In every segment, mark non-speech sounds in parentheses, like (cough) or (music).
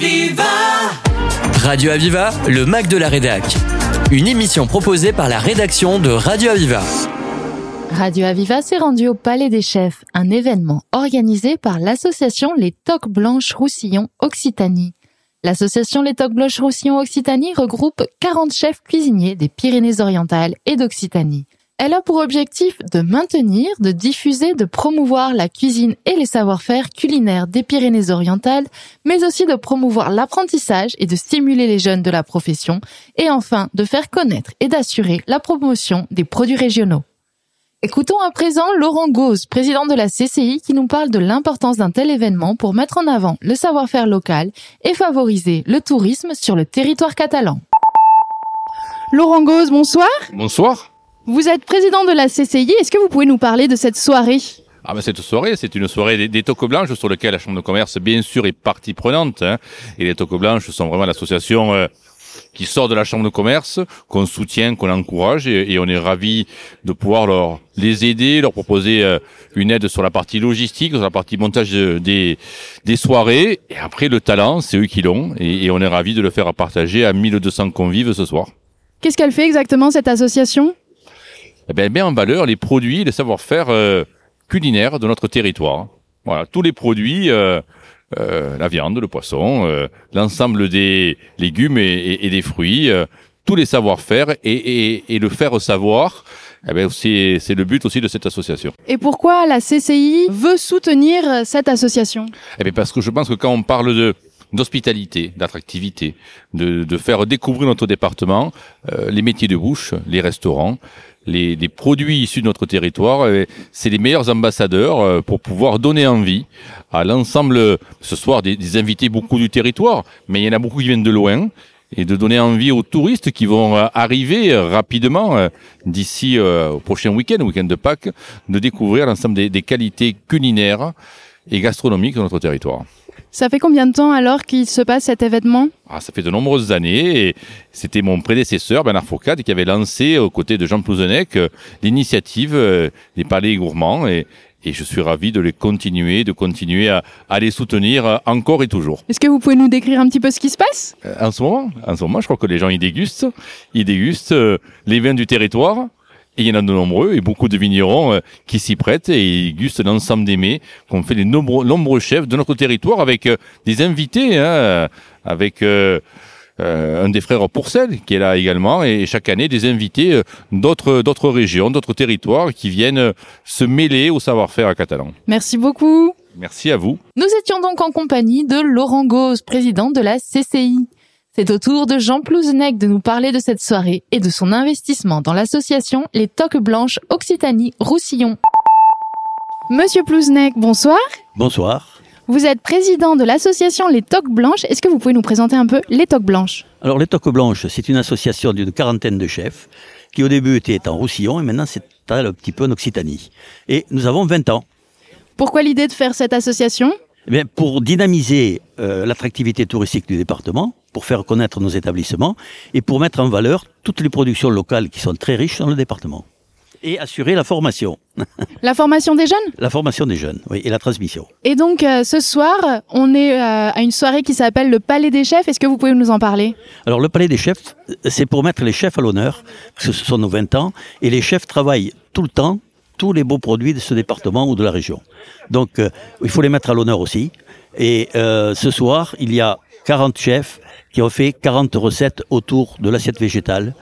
Aviva Radio Aviva, le Mac de la Rédac. Une émission proposée par la rédaction de Radio Aviva. Radio Aviva s'est rendu au Palais des Chefs, un événement organisé par l'association Les Toques Blanches Roussillon Occitanie. L'association Les Toques Blanches Roussillon Occitanie regroupe 40 chefs cuisiniers des Pyrénées-Orientales et d'Occitanie. Elle a pour objectif de maintenir, de diffuser, de promouvoir la cuisine et les savoir-faire culinaires des Pyrénées-Orientales, mais aussi de promouvoir l'apprentissage et de stimuler les jeunes de la profession, et enfin de faire connaître et d'assurer la promotion des produits régionaux. Écoutons à présent Laurent Gauze, président de la CCI, qui nous parle de l'importance d'un tel événement pour mettre en avant le savoir-faire local et favoriser le tourisme sur le territoire catalan. Laurent Gauze, bonsoir. Bonsoir. Vous êtes président de la CCI. Est-ce que vous pouvez nous parler de cette soirée? Ah ben cette soirée, c'est une soirée des, des toques blanches sur laquelle la Chambre de commerce, bien sûr, est partie prenante. Hein. Et les toques blanches sont vraiment l'association euh, qui sort de la Chambre de commerce, qu'on soutient, qu'on encourage, et, on est ravis de pouvoir leur, les aider, leur proposer euh, une aide sur la partie logistique, sur la partie montage des, des soirées. Et après, le talent, c'est eux qui l'ont, et, et on est ravis de le faire partager à 1200 convives ce soir. Qu'est-ce qu'elle fait exactement, cette association? Eh bien, elle met en valeur les produits, les savoir-faire euh, culinaires de notre territoire. Voilà, tous les produits, euh, euh, la viande, le poisson, l'ensemble des légumes et, des fruits, tous les savoir-faire et, et, le faire savoir. Eh bien, c'est, c'est le but aussi de cette association. Et pourquoi la CCI veut soutenir cette association? Eh bien, parce que je pense que quand on parle de d'hospitalité, d'attractivité, de, de, faire découvrir notre département, les métiers de bouche, les restaurants, les, produits issus de notre territoire, euh, c'est les meilleurs ambassadeurs euh, pour pouvoir donner envie à l'ensemble, ce soir, des, invités beaucoup du territoire, mais il y en a beaucoup qui viennent de loin, et de donner envie aux touristes qui vont euh, arriver rapidement d'ici au prochain week-end, week-end de Pâques, de découvrir l'ensemble des, des qualités culinaires et gastronomiques de notre territoire. Ça fait combien de temps alors qu'il se passe cet événement? Ah, Ça fait de nombreuses années et c'était mon prédécesseur Bernard Fourcade qui avait lancé aux côtés de Jean Plouzenec euh, l'initiative euh, des palais gourmands et, et je suis ravi de les continuer, de continuer à, à les soutenir euh, encore et toujours. Est-ce que vous pouvez nous décrire un petit peu ce qui se passe? En ce moment, en ce moment, je crois que les gens y dégustent, ils dégustent les vins du territoire, et il y en a de nombreux et beaucoup de vignerons euh, qui s'y prêtent et ils gustent l'ensemble des mets qu'ont fait les nombreux, nombreux chefs de notre territoire avec euh, des invités, hein, avec euh, un des frères Pourcel qui est là également et chaque année des invités d'autres d'autres régions, d'autres territoires qui viennent se mêler au savoir-faire catalan. Merci beaucoup. Merci à vous. Nous étions donc en compagnie de Laurent Gauze, président de la CCI. C'est au tour de Jean Plouzenec de nous parler de cette soirée et de son investissement dans l'association Les Toques Blanches Occitanie-Roussillon. Monsieur Plouzenec, bonsoir. Bonsoir. Vous êtes président de l'association Les Toques Blanches. Est-ce que vous pouvez nous présenter un peu les Toques Blanches? Alors, les Toques Blanches, c'est une association d'une quarantaine de chefs qui au début était en Roussillon et maintenant c'est un petit peu en Occitanie. Et nous avons 20 ans. Pourquoi l'idée de faire cette association? Eh Pour dynamiser euh, l'attractivité touristique du département, pour faire connaître nos établissements et pour mettre en valeur toutes les productions locales qui sont très riches dans le département. Et assurer la formation. (laughs) La formation des jeunes? La formation des jeunes, oui, et la transmission. Et donc, euh, ce soir, on est euh, à une soirée qui s'appelle le Palais des Chefs. Est-ce que vous pouvez nous en parler? Alors, le Palais des Chefs, c'est pour mettre les chefs à l'honneur, parce que ce sont nos 20 ans, et les chefs travaillent tout le temps tous les beaux produits de ce département ou de la région. Donc, euh, il faut les mettre à l'honneur aussi. Et ce soir, il y a 40 chefs qui ont fait 40 recettes autour de l'assiette végétale,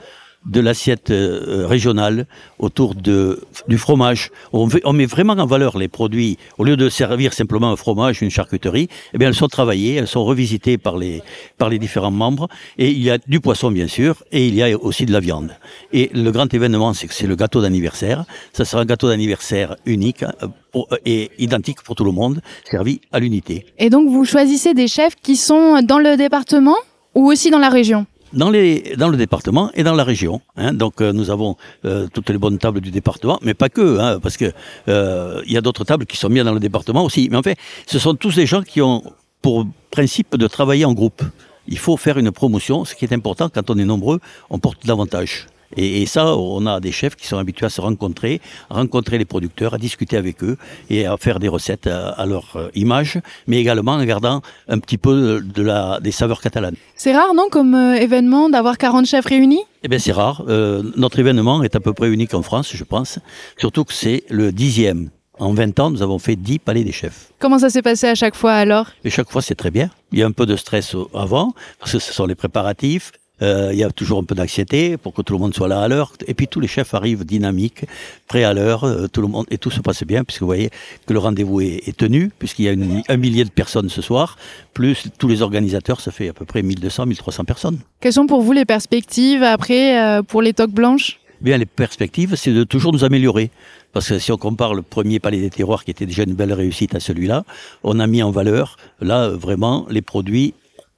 de l'assiette euh, régionale, autour de, du fromage. On, met vraiment en valeur les produits. Au lieu de servir simplement un fromage, une charcuterie, eh bien, elles sont travaillées, elles sont revisitées par les, par les différents membres. Et il y a du poisson, bien sûr, et il y a aussi de la viande. Et le grand événement, c'est que c'est le gâteau d'anniversaire. Ça sera un gâteau d'anniversaire unique euh, et identique pour tout le monde, servi à l'unité. Et donc, vous choisissez des chefs qui sont dans le département ou aussi dans la région? Dans, le département et dans la région. Hein. Donc euh, nous avons euh, toutes les bonnes tables du département, mais pas que, hein, parce que euh, y a d'autres tables qui sont bien dans le département aussi. Mais en fait, ce sont tous des gens qui ont pour principe de travailler en groupe. Il faut faire une promotion, ce qui est important quand on est nombreux, on porte davantage. Et, et, ça, on a des chefs qui sont habitués à se rencontrer, à rencontrer les producteurs, à discuter avec eux et à faire des recettes à, à leur euh, image, mais également en gardant un petit peu de la, des saveurs catalanes. C'est rare, non, comme euh, événement d'avoir 40 chefs réunis? Eh bien, c'est rare. Euh, notre événement est à peu près unique en France, je pense. Surtout que c'est le dixième. En 20 ans, nous avons fait 10 palais des chefs. Comment ça s'est passé à chaque fois alors? Et chaque fois, c'est très bien. Il y a un peu de stress avant, parce que ce sont les préparatifs. Euh, il y a toujours un peu d'anxiété pour que tout le monde soit là à l'heure. Et puis tous les chefs arrivent dynamiques, prêts à l'heure, euh, tout le monde et tout se passe bien puisque vous voyez que le rendez-vous est, est, tenu puisqu'il y a une, un millier de personnes ce soir, plus tous les organisateurs, ça fait à peu près 1200, 1300 personnes. Quelles sont pour vous les perspectives après euh, pour les toques blanches? Bien, les perspectives, c'est de toujours nous améliorer. Parce que si on compare le premier palais des terroirs, qui était déjà une belle réussite à celui-là, on a mis en valeur, là, vraiment, les produits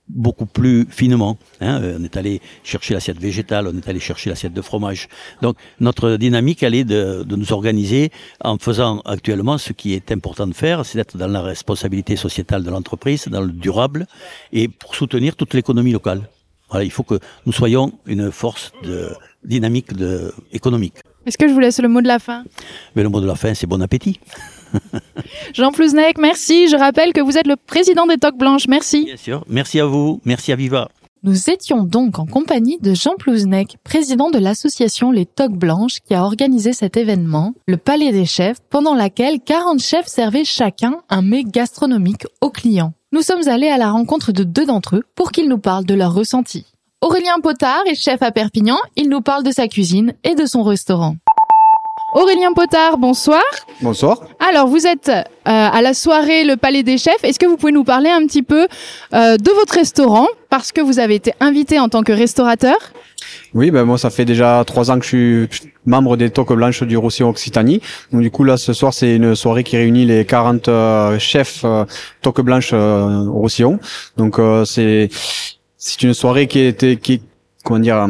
beaucoup plus finement. Hein. On est allé chercher l'assiette végétale, on est allé chercher l'assiette de fromage. Donc notre dynamique, elle est de, de, nous organiser en faisant actuellement ce qui est important de faire, c'est d'être dans la responsabilité sociétale de l'entreprise, dans le durable, et pour soutenir toute l'économie locale. Voilà, il faut que nous soyons une force de dynamique de, économique. Est-ce que je vous laisse le mot de la fin? Mais le mot de la fin, c'est bon appétit. (laughs) Jean Plouznek, merci. Je rappelle que vous êtes le président des Toques Blanches. Merci. Bien sûr. Merci à vous. Merci à Viva. Nous étions donc en compagnie de Jean Plouznek, président de l'association Les Toques Blanches, qui a organisé cet événement, le Palais des Chefs, pendant laquelle 40 chefs servaient chacun un mets gastronomique aux clients. Nous sommes allés à la rencontre de deux d'entre eux pour qu'ils nous parlent de leur ressenti. Aurélien Potard est chef à Perpignan, il nous parle de sa cuisine et de son restaurant. Aurélien Potard, bonsoir. Bonsoir. Alors, vous êtes euh, à la soirée Le Palais des Chefs. Est-ce que vous pouvez nous parler un petit peu euh, de votre restaurant? Parce que vous avez été invité en tant que restaurateur. Oui, ben moi, ça fait déjà trois ans que je suis membre des Toques Blanches du Roussillon Occitanie. Donc, du coup, là, ce soir, c'est une soirée qui réunit les 40 euh, chefs euh, Toques Blanches euh, Roussillon. Donc, c'est c'est une soirée qui était qui comment dire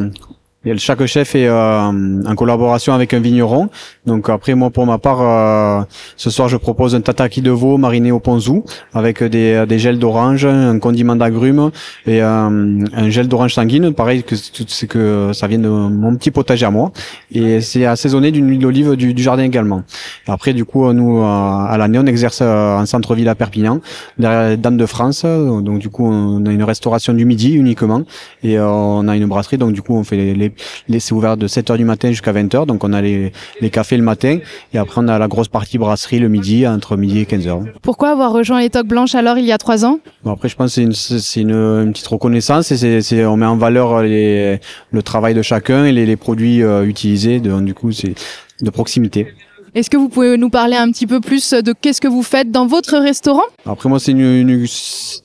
chaque chef est euh, en collaboration avec un vigneron. Donc après moi pour ma part, euh, ce soir je propose un tataki de veau mariné au ponzu avec des, des gels d'orange, un condiment d'agrumes et euh, un gel d'orange sanguine. Pareil que c'est que ça vient de mon petit potager à moi et c'est assaisonné d'une huile d'olive du, du, jardin également. Et après du coup nous à l'année on exerce en centre-ville à Perpignan, derrière Dame de France. Donc du coup on a une restauration du midi uniquement et on a une brasserie. Donc du coup on fait les, les c'est ouvert de 7h du matin jusqu'à 20h. Donc on a les, les cafés le matin et après on a la grosse partie brasserie le midi entre midi et 15h. Pourquoi avoir rejoint les Toques Blanches alors il y a trois ans? Bon, Après je pense que c'est une, une, une, petite reconnaissance et c'est on met en valeur les, le travail de chacun et les, les produits euh, utilisés. Donc du coup c'est de proximité. Est-ce que vous pouvez nous parler un petit peu plus de qu'est-ce que vous faites dans votre restaurant? Après moi c'est une, une,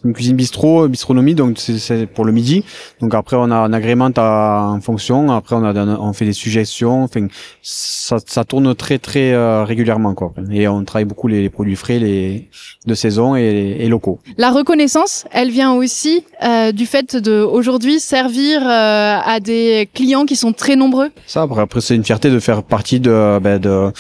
une, cuisine bistrot, bistronomie, donc c'est pour le midi. Donc après on, a, on agrémente à, en fonction. Après on, a, on fait des suggestions. Enfin, ça, ça tourne très très euh, régulièrement quoi. Et on travaille beaucoup les, les, produits frais, les de saison et, et, locaux. La reconnaissance, elle vient aussi euh, du fait de aujourd'hui servir euh, à des clients qui sont très nombreux? Ça après, après c'est une fierté de faire partie de, ben, de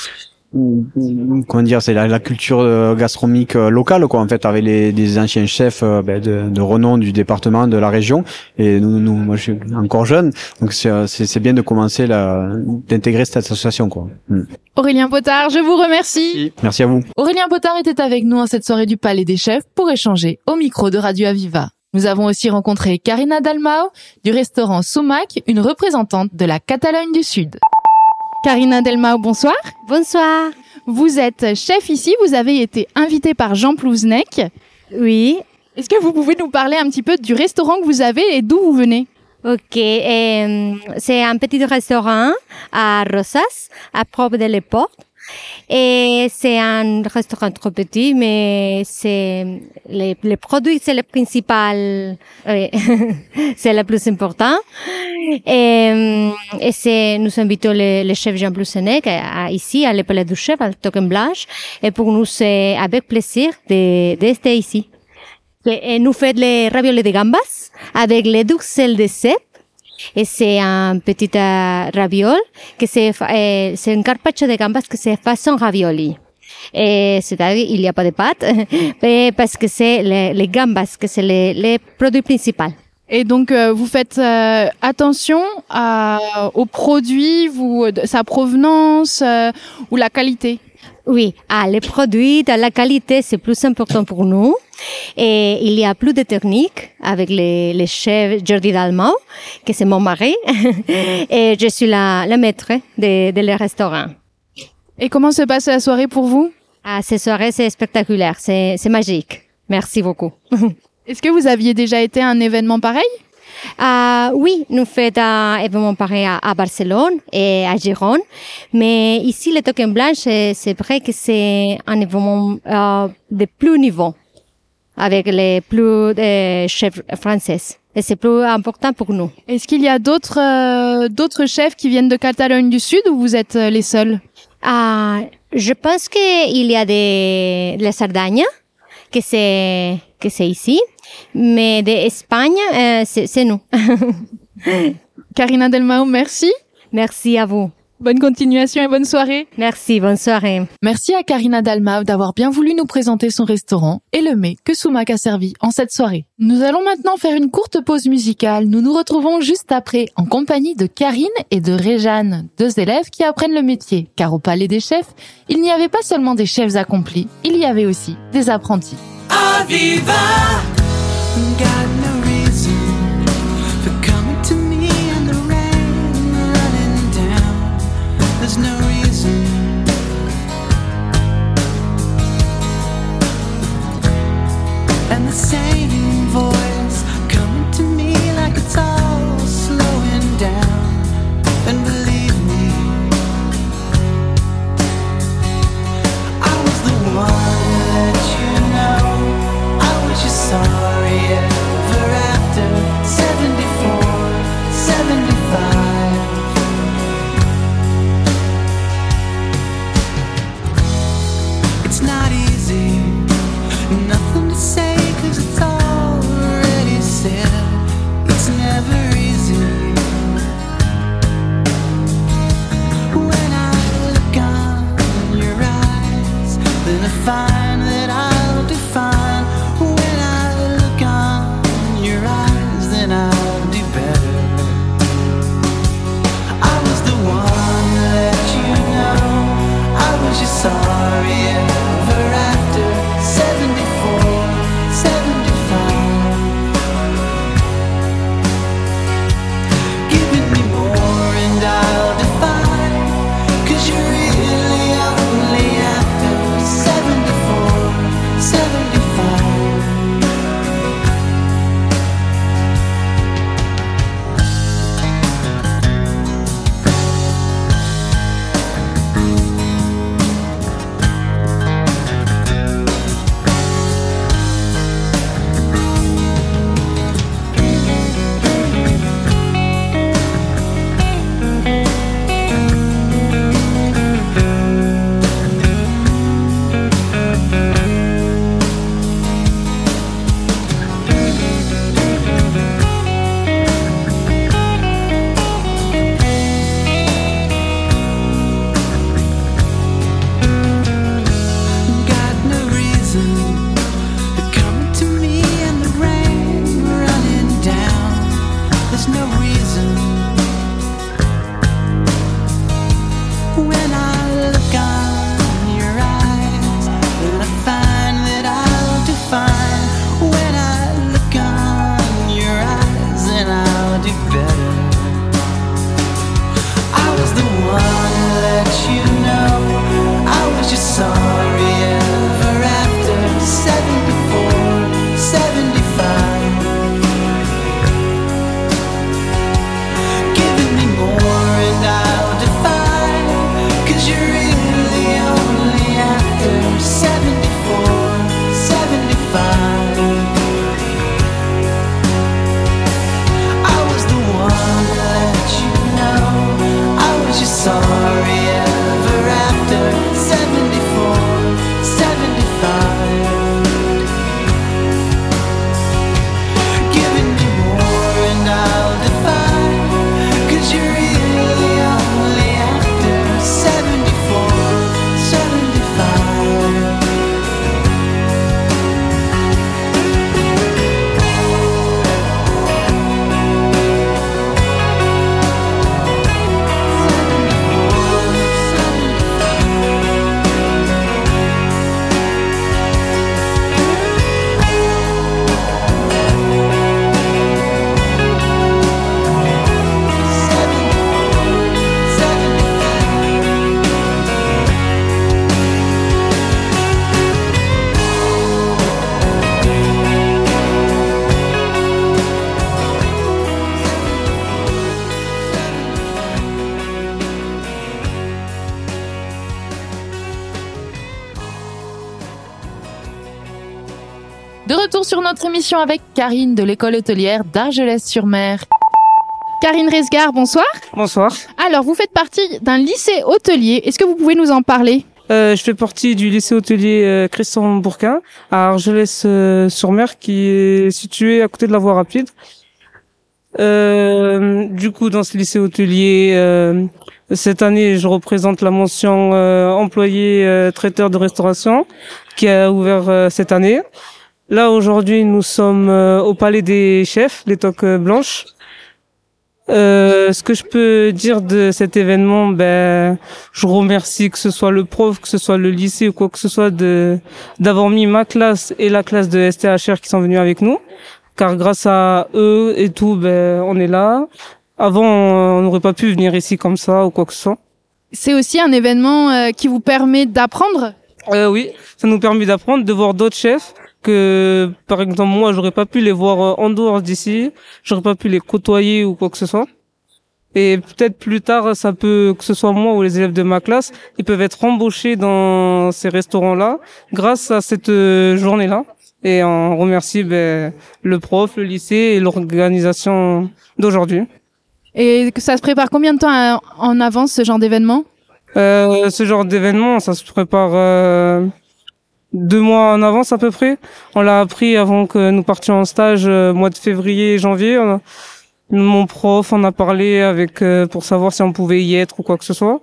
comment dire c'est la, la, culture euh, gastronomique euh, locale quoi en fait avec les des anciens chefs euh, ben, de, de, renom du département de la région. Et nous, nous moi je suis encore jeune. Donc c'est bien de commencer d'intégrer cette association quoi. Mm. Aurélien Potard je vous remercie. Merci. À vous. Aurélien Potard était avec nous à cette soirée du Palais des Chefs pour échanger au micro de Radio Aviva. Nous avons aussi rencontré Karina Dalmao du restaurant Soumac une représentante de la Catalogne du Sud Karina Delmao, bonsoir. Bonsoir. Vous êtes chef ici, vous avez été invité par Jean Plouznek. Oui. Est-ce que vous pouvez nous parler un petit peu du restaurant que vous avez et d'où vous venez? Ok, euh, c'est un petit restaurant à Rosas, à propre de portes. Et c'est un restaurant trop petit, mais c'est les, les produits, c'est le principal, oui, (laughs) c'est le plus important. Et, c'est, nous invitons le, le chef Jean Blousenec ici, à l'Épée du Chef, à Token Blanche. Et pour nous, c'est avec plaisir d'être ici. Et nous faisons les raviolis de gambas avec les duxelles de cèpe et c'est un petit uh, raviol que c'est eh, c'est un carpaccio de gambas que c'est façon ravioli. Et c'est-à-dire il n'y a pas de pâte, (laughs) parce que c'est les, les gambas que c'est le, le produit principal. Et donc, euh, vous faites euh, attention à, aux produits, vous, sa provenance euh, ou la qualité? Oui, ah, les produits la qualité, c'est plus important pour nous. Et il y a plus de techniques avec les, les chefs Jordi Dalmau, que c'est mon mari. (laughs) et je suis la, la maître de, de le restaurant. Et comment se passe la soirée pour vous? Ah, cette soirée, c'est spectaculaire, c'est, c'est magique. Merci beaucoup. (laughs) Est-ce que vous aviez déjà été à un événement pareil? Ah, oui, nous faisons un événement pareil à, à Barcelone et à Gérone. Mais ici, le token blanche, c'est, vrai que c'est un événement euh, de plus niveau avec les plus euh, chefs français. Et c'est plus important pour nous. Est-ce qu'il y a d'autres euh, d'autres chefs qui viennent de Catalogne du Sud ou vous êtes euh, les seuls? Ah, je pense qu'il y a des, les Sardagnes, que c'est, que c'est ici. Mais d'Espagne, euh, c'est, c'est nous. (laughs) Karina Delmao, merci. Merci à vous. Bonne continuation et bonne soirée. Merci, bonne soirée. Merci à Karina Dalmau d'avoir bien voulu nous présenter son restaurant et le mets que Soumac a servi en cette soirée. Nous allons maintenant faire une courte pause musicale. Nous nous retrouvons juste après en compagnie de Karine et de Réjeanne, deux élèves qui apprennent le métier. Car au Palais des Chefs, il n'y avait pas seulement des chefs accomplis, il y avait aussi des apprentis. Aviva. things sur notre émission avec Karine de l'école hôtelière d'Argelès-sur-Mer. Karine Resgar, bonsoir. Bonsoir. Alors, vous faites partie d'un lycée hôtelier. Est-ce que vous pouvez nous en parler? Euh, je fais partie du lycée hôtelier euh, Christian Bourquin à Argelès-sur-Mer qui est situé à côté de la voie rapide. Euh, du coup, dans ce lycée hôtelier, euh, cette année, je représente la mention employé traiteur de restauration qui a ouvert cette année. Là, aujourd'hui, nous sommes euh, au Palais des Chefs, les toques euh, blanches. Euh, ce que je peux dire de cet événement, ben, je remercie que ce soit le prof, que ce soit le lycée ou quoi que ce soit de d'avoir mis ma classe et la classe de STHR qui sont venus avec nous, car grâce à eux et tout, ben, on est là. Avant, on n'aurait pas pu venir ici comme ça ou quoi que ce soit. C'est aussi un événement euh, qui vous permet d'apprendre? Euh, oui, ça nous permet d'apprendre, de voir d'autres chefs que, par exemple, moi, j'aurais pas pu les voir euh, en dehors d'ici, j'aurais pas pu les côtoyer ou quoi que ce soit. Et peut-être plus tard, ça peut, que ce soit moi ou les élèves de ma classe, ils peuvent être embauchés dans ces restaurants-là grâce à cette euh, journée-là. Et on remercie ben, le prof, le lycée et l'organisation d'aujourd'hui. et ça se prépare combien de temps à- en avance ce genre d'événement? Euh, ce genre d'événement, ça se prépare euh, deux mois en avance à peu près. On l'a appris avant que nous partions en stage euh, mois de février et janvier. Mon prof en a parlé avec euh, pour savoir si on pouvait y être ou quoi que ce soit.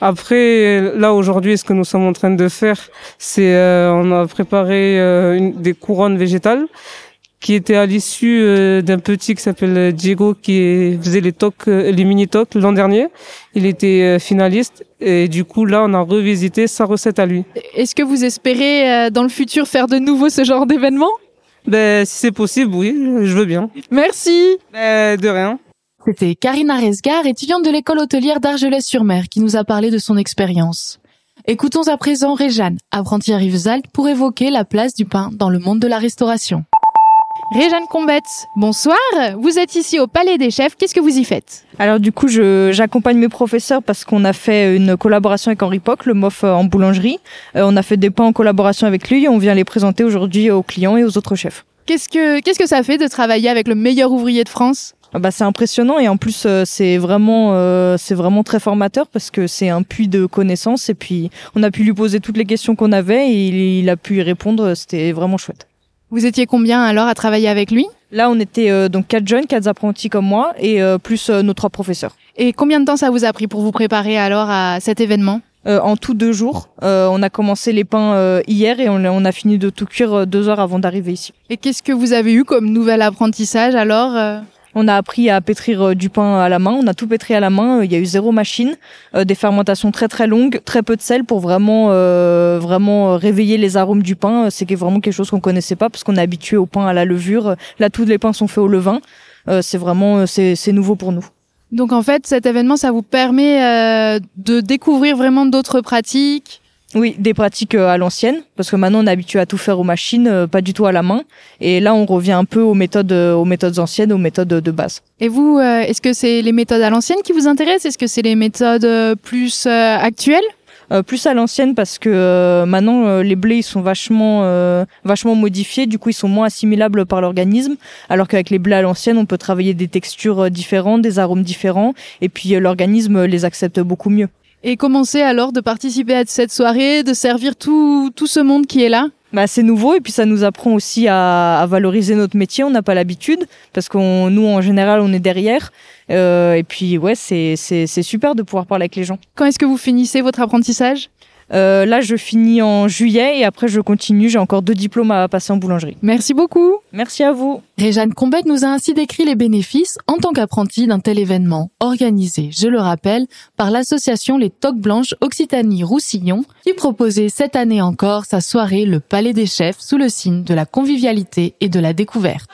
Après, là aujourd'hui, ce que nous sommes en train de faire, c'est euh, on a préparé euh, une, des couronnes végétales qui étaient à l'issue euh, d'un petit qui s'appelle Diego qui faisait les tocs, euh, les mini tocs l'an dernier. Il était euh, finaliste et du coup là on a revisité sa recette à lui. Est-ce que vous espérez euh, dans le futur faire de nouveau ce genre d'événement? Ben si c'est possible, oui, je veux bien. Merci Ben, de rien. C'était Karina Resgar, étudiante de l'école hôtelière d'Argelès-sur-Mer, qui nous a parlé de son expérience. Écoutons à présent Réjeanne, apprentie à Rivesaltes, pour évoquer la place du pain dans le monde de la restauration. Réjeanne Combetz, bonsoir. Vous êtes ici au Palais des Chefs. Qu'est-ce que vous y faites Alors du coup, j'accompagne mes professeurs parce qu'on a fait une collaboration avec Henri Poc, le MOF euh, en boulangerie. Euh, on a fait des pains en collaboration avec lui et on vient les présenter aujourd'hui aux clients et aux autres chefs. Qu'est-ce que qu'est-ce que ça fait de travailler avec le meilleur ouvrier de France? Ah bah, c'est impressionnant et en plus euh, c'est vraiment euh, c'est vraiment très formateur parce que c'est un puits de connaissances et puis on a pu lui poser toutes les questions qu'on avait et il, il a pu y répondre. C'était vraiment chouette. Vous étiez combien alors à travailler avec lui? Là, on était euh, donc quatre jeunes, quatre apprentis comme moi et euh, plus euh, nos trois professeurs. Et combien de temps ça vous a pris pour vous préparer alors à cet événement? Euh, en tout deux jours. Euh, on a commencé les pains euh, hier et on, on a fini de tout cuire deux heures avant d'arriver ici. Et qu'est-ce que vous avez eu comme nouvel apprentissage alors On a appris à pétrir euh, du pain à la main. On a tout pétri à la main. Il y a eu zéro machine, euh, des fermentations très très longues, très peu de sel pour vraiment euh, vraiment réveiller les arômes du pain. C'est vraiment quelque chose qu'on connaissait pas parce qu'on est habitué au pain à la levure. Là, tous les pains sont faits au levain. C'est vraiment c'est nouveau pour nous. Donc en fait, cet événement, ça vous permet de découvrir vraiment d'autres pratiques. Oui, des pratiques euh, à l'ancienne, parce que maintenant on est habitué à tout faire aux machines, euh, pas du tout à la main. Et là, on revient un peu aux méthodes, euh, aux méthodes anciennes, aux méthodes de base. Et vous, est-ce que c'est les méthodes à l'ancienne qui vous intéressent? Est-ce que c'est les méthodes plus actuelles? Euh, plus à l'ancienne parce que euh, maintenant euh, les blés ils sont vachement vachement modifiés, du coup ils sont moins assimilables par l'organisme, alors qu'avec les blés à l'ancienne on peut travailler des textures différentes, des arômes différents, et puis l'organisme les accepte beaucoup mieux. Et commencer alors de participer à cette soirée, de servir tout, tout ce monde qui est là Bah, c'est nouveau et puis ça nous apprend aussi à, à valoriser notre métier. On n'a pas l'habitude parce qu'on nous en général on est derrière. Euh, et puis ouais c'est c'est c'est super de pouvoir parler avec les gens. Quand est-ce que vous finissez votre apprentissage? Euh, là je finis en juillet et après je continue. J'ai encore deux diplômes à passer en boulangerie. Merci beaucoup. Merci à vous. Réjeanne Combette nous a ainsi décrit les bénéfices en tant qu'apprenti d'un tel événement, organisé, je le rappelle, par l'association Les Toques Blanches Occitanie-Roussillon, qui proposait cette année encore sa soirée Le Palais des Chefs sous le signe de la convivialité et de la découverte.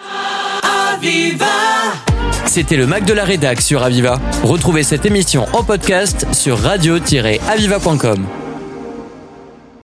C'était le Mac de la Rédac sur Aviva. Retrouvez cette émission en podcast sur radio-aviva.com.